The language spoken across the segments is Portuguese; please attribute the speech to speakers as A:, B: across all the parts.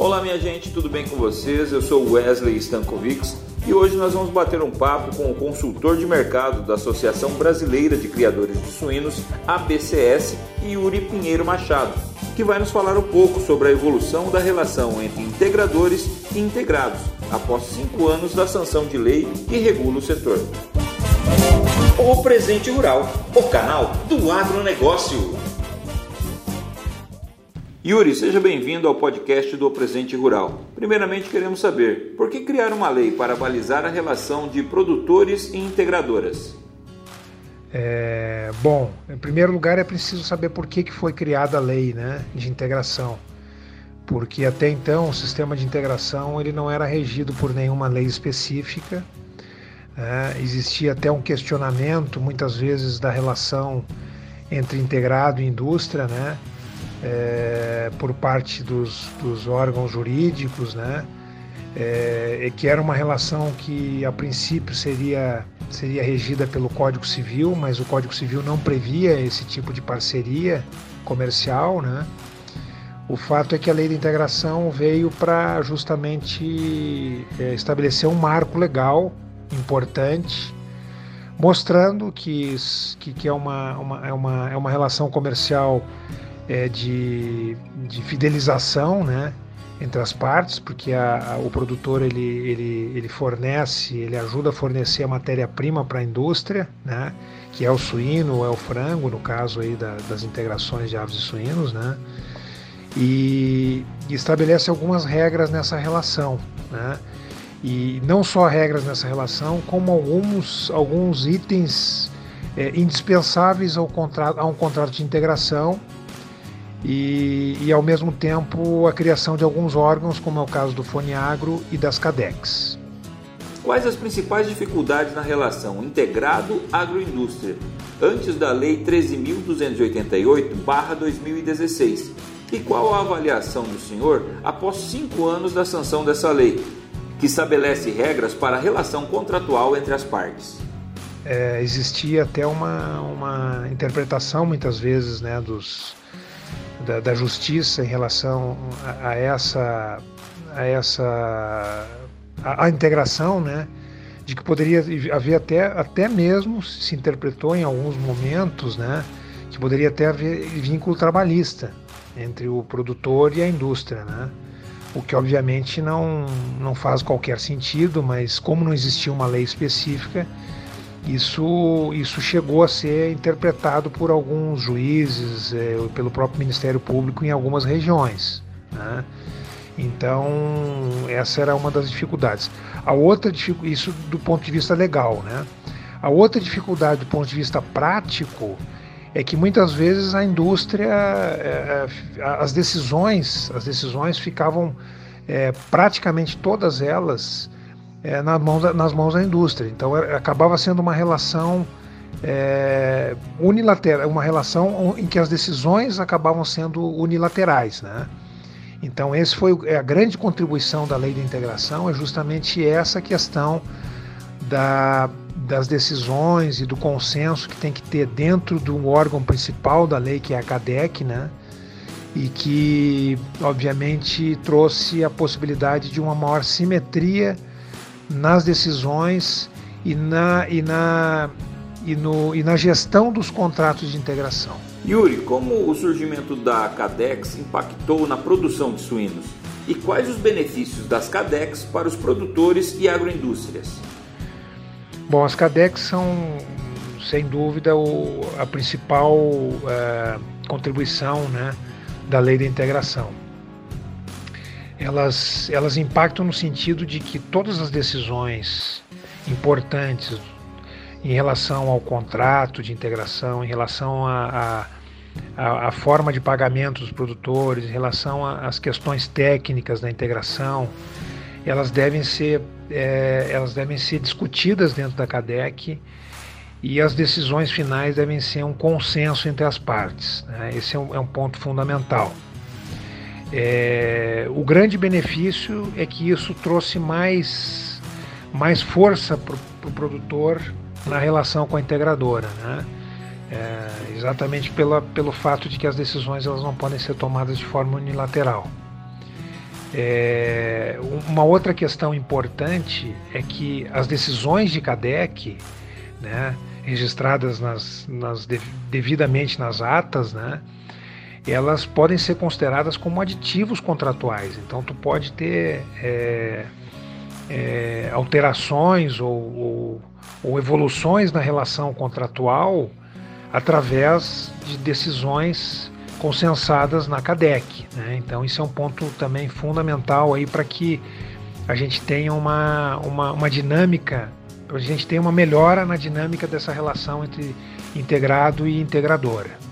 A: Olá, minha gente, tudo bem com vocês? Eu sou Wesley Stankovics e hoje nós vamos bater um papo com o consultor de mercado da Associação Brasileira de Criadores de Suínos, ABCS, Yuri Pinheiro Machado, que vai nos falar um pouco sobre a evolução da relação entre integradores e integrados após cinco anos da sanção de lei que regula o setor. O Presente Rural, o canal do agronegócio. Yuri, seja bem-vindo ao podcast do Presente Rural. Primeiramente, queremos saber por que criar uma lei para balizar a relação de produtores e integradoras?
B: É, bom, em primeiro lugar é preciso saber por que, que foi criada a lei né, de integração. Porque até então o sistema de integração ele não era regido por nenhuma lei específica. Né, existia até um questionamento, muitas vezes, da relação entre integrado e indústria, né? É, por parte dos, dos, órgãos jurídicos, né? É, que era uma relação que a princípio seria, seria regida pelo Código Civil, mas o Código Civil não previa esse tipo de parceria comercial, né? O fato é que a lei de integração veio para justamente é, estabelecer um marco legal importante, mostrando que, que, que é, uma, uma, é, uma, é uma relação comercial é, de, de fidelização né, entre as partes, porque a, a, o produtor ele, ele, ele fornece, ele ajuda a fornecer a matéria-prima para a indústria, né, que é o suíno é o frango, no caso aí da, das integrações de aves e suínos, né, e, e estabelece algumas regras nessa relação. Né, e não só regras nessa relação, como alguns, alguns itens é, indispensáveis ao contrato, a um contrato de integração e, e, ao mesmo tempo a criação de alguns órgãos, como é o caso do Foniagro e das CADEX.
A: Quais as principais dificuldades na relação integrado agroindústria antes da Lei 13.288/2016? E qual a avaliação do senhor após cinco anos da sanção dessa lei, que estabelece regras para a relação contratual entre as partes?
B: É, existia até uma, uma interpretação muitas vezes né, dos, da, da justiça em relação a, a essa a essa a, a, integração, né? De que poderia haver até até mesmo se interpretou em alguns momentos, né? Que poderia até haver vínculo trabalhista entre o produtor e a indústria, né? O que obviamente não não faz qualquer sentido, mas como não existia uma lei específica, isso, isso chegou a ser interpretado por alguns juízes, é, pelo próprio Ministério Público em algumas regiões. Né? Então, essa era uma das dificuldades. A outra isso do ponto de vista legal, né? A outra dificuldade do ponto de vista prático é que muitas vezes a indústria, é, é as decisões, as decisões ficavam é, praticamente todas elas é, nas, mãos nas mãos da indústria. Então acabava sendo uma relação é, unilateral, uma relação em que as decisões acabavam sendo unilaterais, né? Então esse foi é a grande contribuição da lei de integração é justamente essa questão da, das decisões e do consenso que tem que ter dentro do órgão principal da lei que é a CADEC, né? E que obviamente trouxe a possibilidade de uma maior simetria nas decisões e na, e na, e no, e na gestão dos contratos de integração.
A: Yuri, como o surgimento da Cadex impactou na produção de suínos? E quais os benefícios das Cadex para os produtores e agroindústrias?
B: Bom, as Cadex são, sem dúvida, o, a principal é, contribuição né, da lei da integração elas, elas impactam no sentido de que todas as decisões importantes em relação ao contrato de integração, em relação à forma de pagamento dos produtores, em relação às questões técnicas da integração, elas devem ser, é, elas devem ser discutidas dentro da CADEC e as decisões finais devem ser um consenso entre as partes. Né? Esse é um, é um ponto fundamental. É, o grande benefício é que isso trouxe mais, mais força para o pro produtor na relação com a integradora, né? É, exatamente pela, pelo fato de que as decisões elas não podem ser tomadas de forma unilateral. É, uma outra questão importante é que as decisões de CADEC, né, registradas nas, nas devidamente nas atas, né, elas podem ser consideradas como aditivos contratuais. Então, tu pode ter é, é, alterações ou, ou, ou, evoluções na relação contratual através de decisões consensadas na CADEC. Né? Então, isso é um ponto também fundamental aí para que a gente tenha uma, uma, uma dinâmica, a gente tenha uma melhora na dinâmica dessa relação entre integrado e integradora.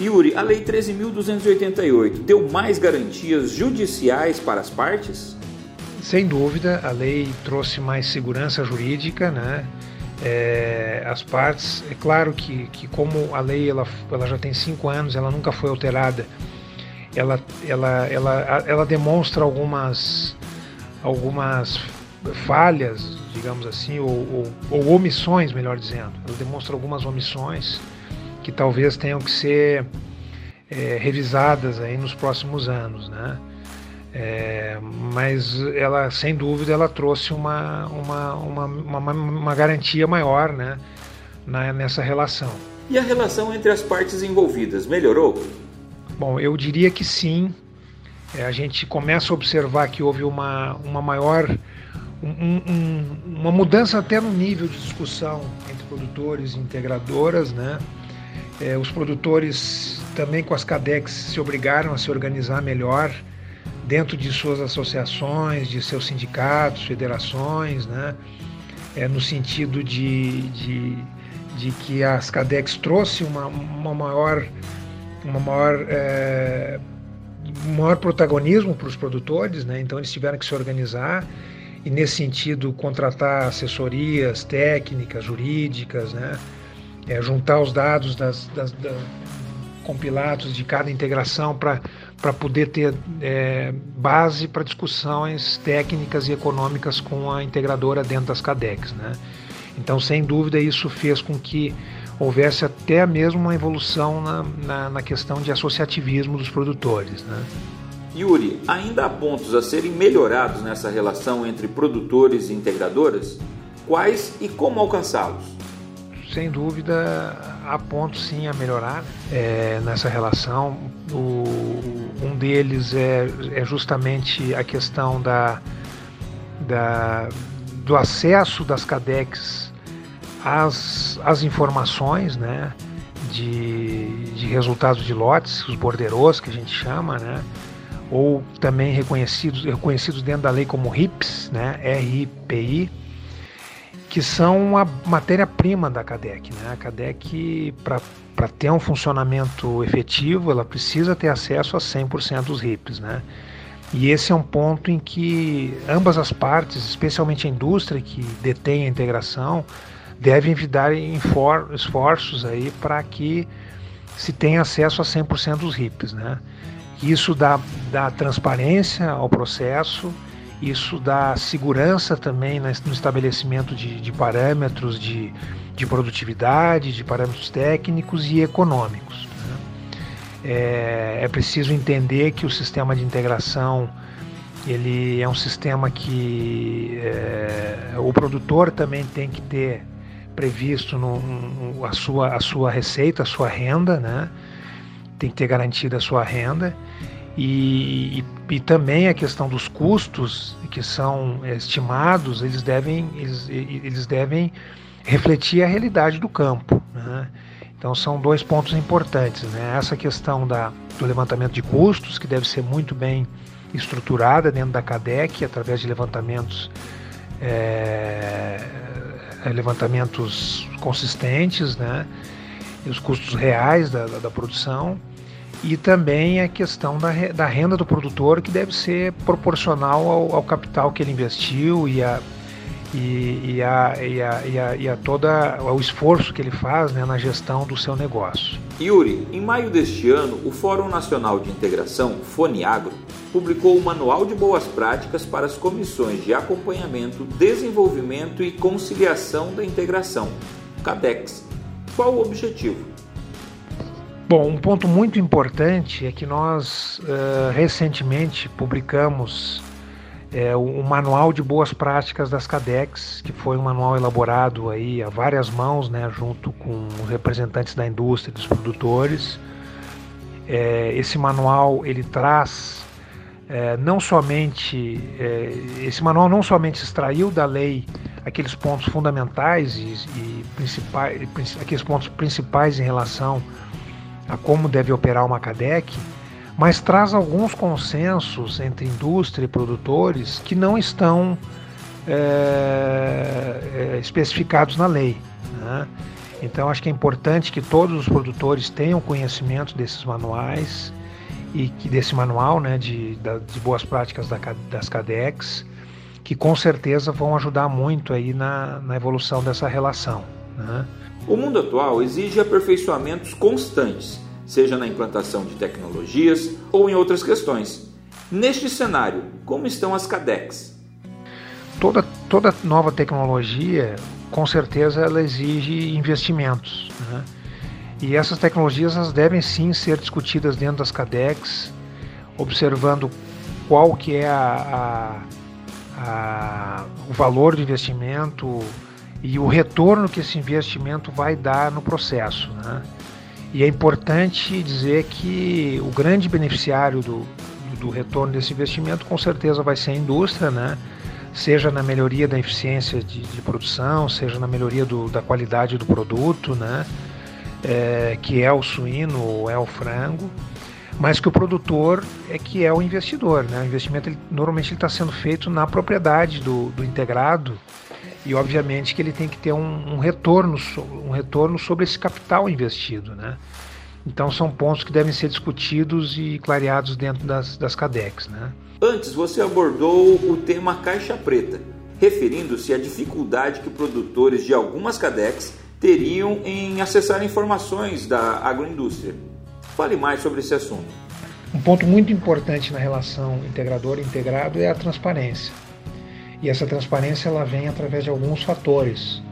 A: Yuri, a Lei 13.288 deu mais garantias judiciais para as partes?
B: Sem dúvida, a lei trouxe mais segurança jurídica, né? É, as partes, é claro que, que como a lei ela, ela já tem cinco anos, ela nunca foi alterada, ela, ela, ela, ela demonstra algumas, algumas falhas, digamos assim, ou, ou, ou omissões, melhor dizendo. Ela demonstra algumas omissões que talvez tenham que ser é, revisadas aí nos próximos anos, né? É, mas ela, sem dúvida, ela trouxe uma, uma, uma, uma, uma garantia maior né, na, nessa relação.
A: E a relação entre as partes envolvidas melhorou?
B: Bom, eu diria que sim. É, a gente começa a observar que houve uma, uma maior. Um, um, uma mudança até no nível de discussão entre produtores e integradoras, né? É, os produtores também com as CADEX se obrigaram a se organizar melhor dentro de suas associações, de seus sindicatos, federações, né? É, no sentido de, de, de que as CADEX trouxe uma, uma maior, uma maior, é, maior protagonismo para os produtores, né? então eles tiveram que se organizar e nesse sentido contratar assessorias técnicas, jurídicas, né? É, juntar os dados das, das, das, compilados de cada integração para poder ter é, base para discussões técnicas e econômicas com a integradora dentro das CADEX. Né? Então, sem dúvida, isso fez com que houvesse até mesmo uma evolução na, na, na questão de associativismo dos produtores. Né?
A: Yuri, ainda há pontos a serem melhorados nessa relação entre produtores e integradoras? Quais e como alcançá-los?
B: Sem dúvida há pontos sim a melhorar é, nessa relação. O, um deles é, é justamente a questão da, da, do acesso das CADEX às, às informações, né? De, de resultados de lotes, os borderos que a gente chama, né? ou também reconhecidos, reconhecidos dentro da lei como RIPs, né? RIPI, que são a matéria-prima da CADEC. Né? A CADEC, para ter um funcionamento efetivo, ela precisa ter acesso a 100% dos RIPs. Né? E esse é um ponto em que ambas as partes, especialmente a indústria que detém a integração, devem dar esforços aí para que se tenha acesso a 100% dos RIPs. Né? Isso dá, dá transparência ao processo isso dá segurança também no estabelecimento de, de parâmetros de, de, produtividade, de parâmetros técnicos e econômicos. Né? É, é, preciso entender que o sistema de integração ele é um sistema que é, o produtor também tem que ter previsto no, no, a, sua, a sua receita, a sua renda, né? tem que ter garantida a sua renda e, e, e, também a questão dos custos que são estimados, eles devem, eles, eles devem refletir a realidade do campo. Né? Então são dois pontos importantes. Né? Essa questão da, do levantamento de custos, que deve ser muito bem estruturada dentro da CADEC, através de levantamentos, é, levantamentos consistentes, né? e os custos reais da, da, da produção e também a questão da, da renda do produtor que deve ser proporcional ao, ao capital que ele investiu e a e, e, a, e, a, e, a, e a toda o esforço que ele faz né, na gestão do seu negócio.
A: Yuri, em maio deste ano, o Fórum Nacional de Integração, FONIAGRO, publicou o Manual de Boas Práticas para as Comissões de Acompanhamento, Desenvolvimento e Conciliação da Integração, CADEX. Qual o objetivo?
B: Bom, um ponto muito importante é que nós uh, recentemente publicamos é, o Manual de Boas Práticas das CADEX, que foi um manual elaborado aí a várias mãos, né, junto com os representantes da indústria dos produtores. É, esse manual ele traz é, não somente é, esse manual não somente extraiu da lei aqueles pontos fundamentais e, e principais, aqueles pontos principais em relação a como deve operar uma CADEC, mas traz alguns consensos entre indústria e produtores que não estão é, é, especificados na lei. Né? Então acho que é importante que todos os produtores tenham conhecimento desses manuais e que desse manual né, de, de boas práticas da, das CADEX, que com certeza vão ajudar muito aí na, na evolução dessa relação. Né?
A: O mundo atual exige aperfeiçoamentos constantes, seja na implantação de tecnologias ou em outras questões. Neste cenário, como estão as CADEX?
B: Toda, toda nova tecnologia, com certeza, ela exige investimentos. Né? E essas tecnologias elas devem sim ser discutidas dentro das CADEX, observando qual que é a, a, a, o valor do investimento, e o retorno que esse investimento vai dar no processo. Né? E é importante dizer que o grande beneficiário do, do retorno desse investimento com certeza vai ser a indústria, né? seja na melhoria da eficiência de, de produção, seja na melhoria do, da qualidade do produto, né? É, que é o suíno ou é o frango, mas que o produtor é que é o investidor. Né? O investimento ele, normalmente está sendo feito na propriedade do, do integrado e obviamente que ele tem que ter um, um, retorno, um retorno sobre esse capital investido, né? Então são pontos que devem ser discutidos e clareados dentro das, das CADEX, né?
A: Antes você abordou o tema caixa preta, referindo-se à dificuldade que produtores de algumas CADEX teriam em acessar informações da agroindústria. Fale mais sobre esse assunto.
B: Um ponto muito importante na relação integrador-integrado é a transparência. E essa transparência ela vem através de alguns fatores,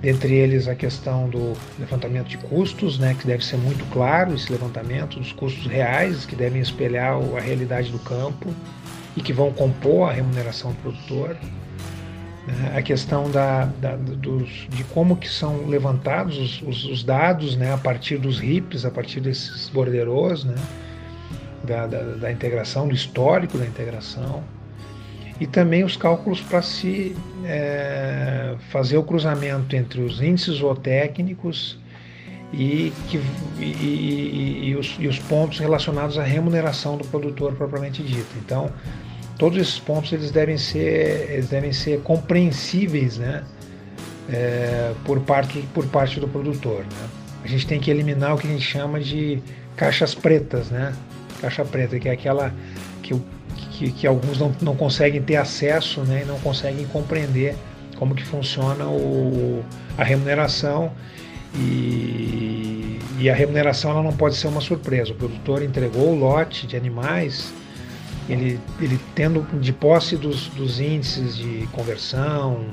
B: dentre eles a questão do levantamento de custos, né, que deve ser muito claro esse levantamento dos custos reais que devem espelhar a realidade do campo e que vão compor a remuneração do produtor. Né, a questão da, da, dos, de como que são levantados os, os, os, dados né, a partir dos RIPs, a partir desses borderos, né, da, da, da integração, do histórico da integração e também os cálculos para se é, fazer o cruzamento entre os índices zootécnicos e, que, e, e, os, e os pontos relacionados à remuneração do produtor propriamente dito. Então, todos esses pontos eles devem ser, eles devem ser compreensíveis né, é, por, parte, por parte do produtor. Né? A gente tem que eliminar o que a gente chama de caixas pretas, né? Caixa preta, que é aquela que o que, que alguns não, não conseguem ter acesso né, e não conseguem compreender como que funciona o, a remuneração e, e, a remuneração ela não pode ser uma surpresa. O produtor entregou o lote de animais, ele, ele tendo de posse dos, dos índices de conversão,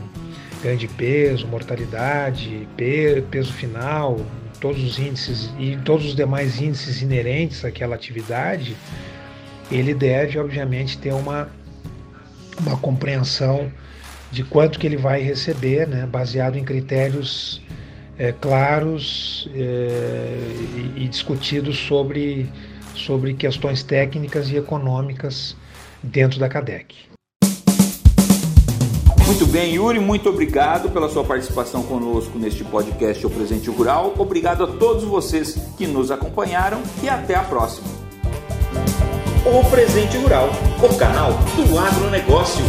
B: ganho de peso, mortalidade, peso final, todos os índices e todos os demais índices inerentes àquela atividade, ele deve, obviamente, ter uma, uma compreensão de quanto que ele vai receber, né, baseado em critérios é, claros é, e, e discutidos sobre, sobre questões técnicas e econômicas dentro da CADEC.
A: Muito bem, Yuri, muito obrigado pela sua participação conosco neste podcast O Presente Rural. Obrigado a todos vocês que nos acompanharam e até a próxima.
C: O Presente Rural, o canal do agronegócio.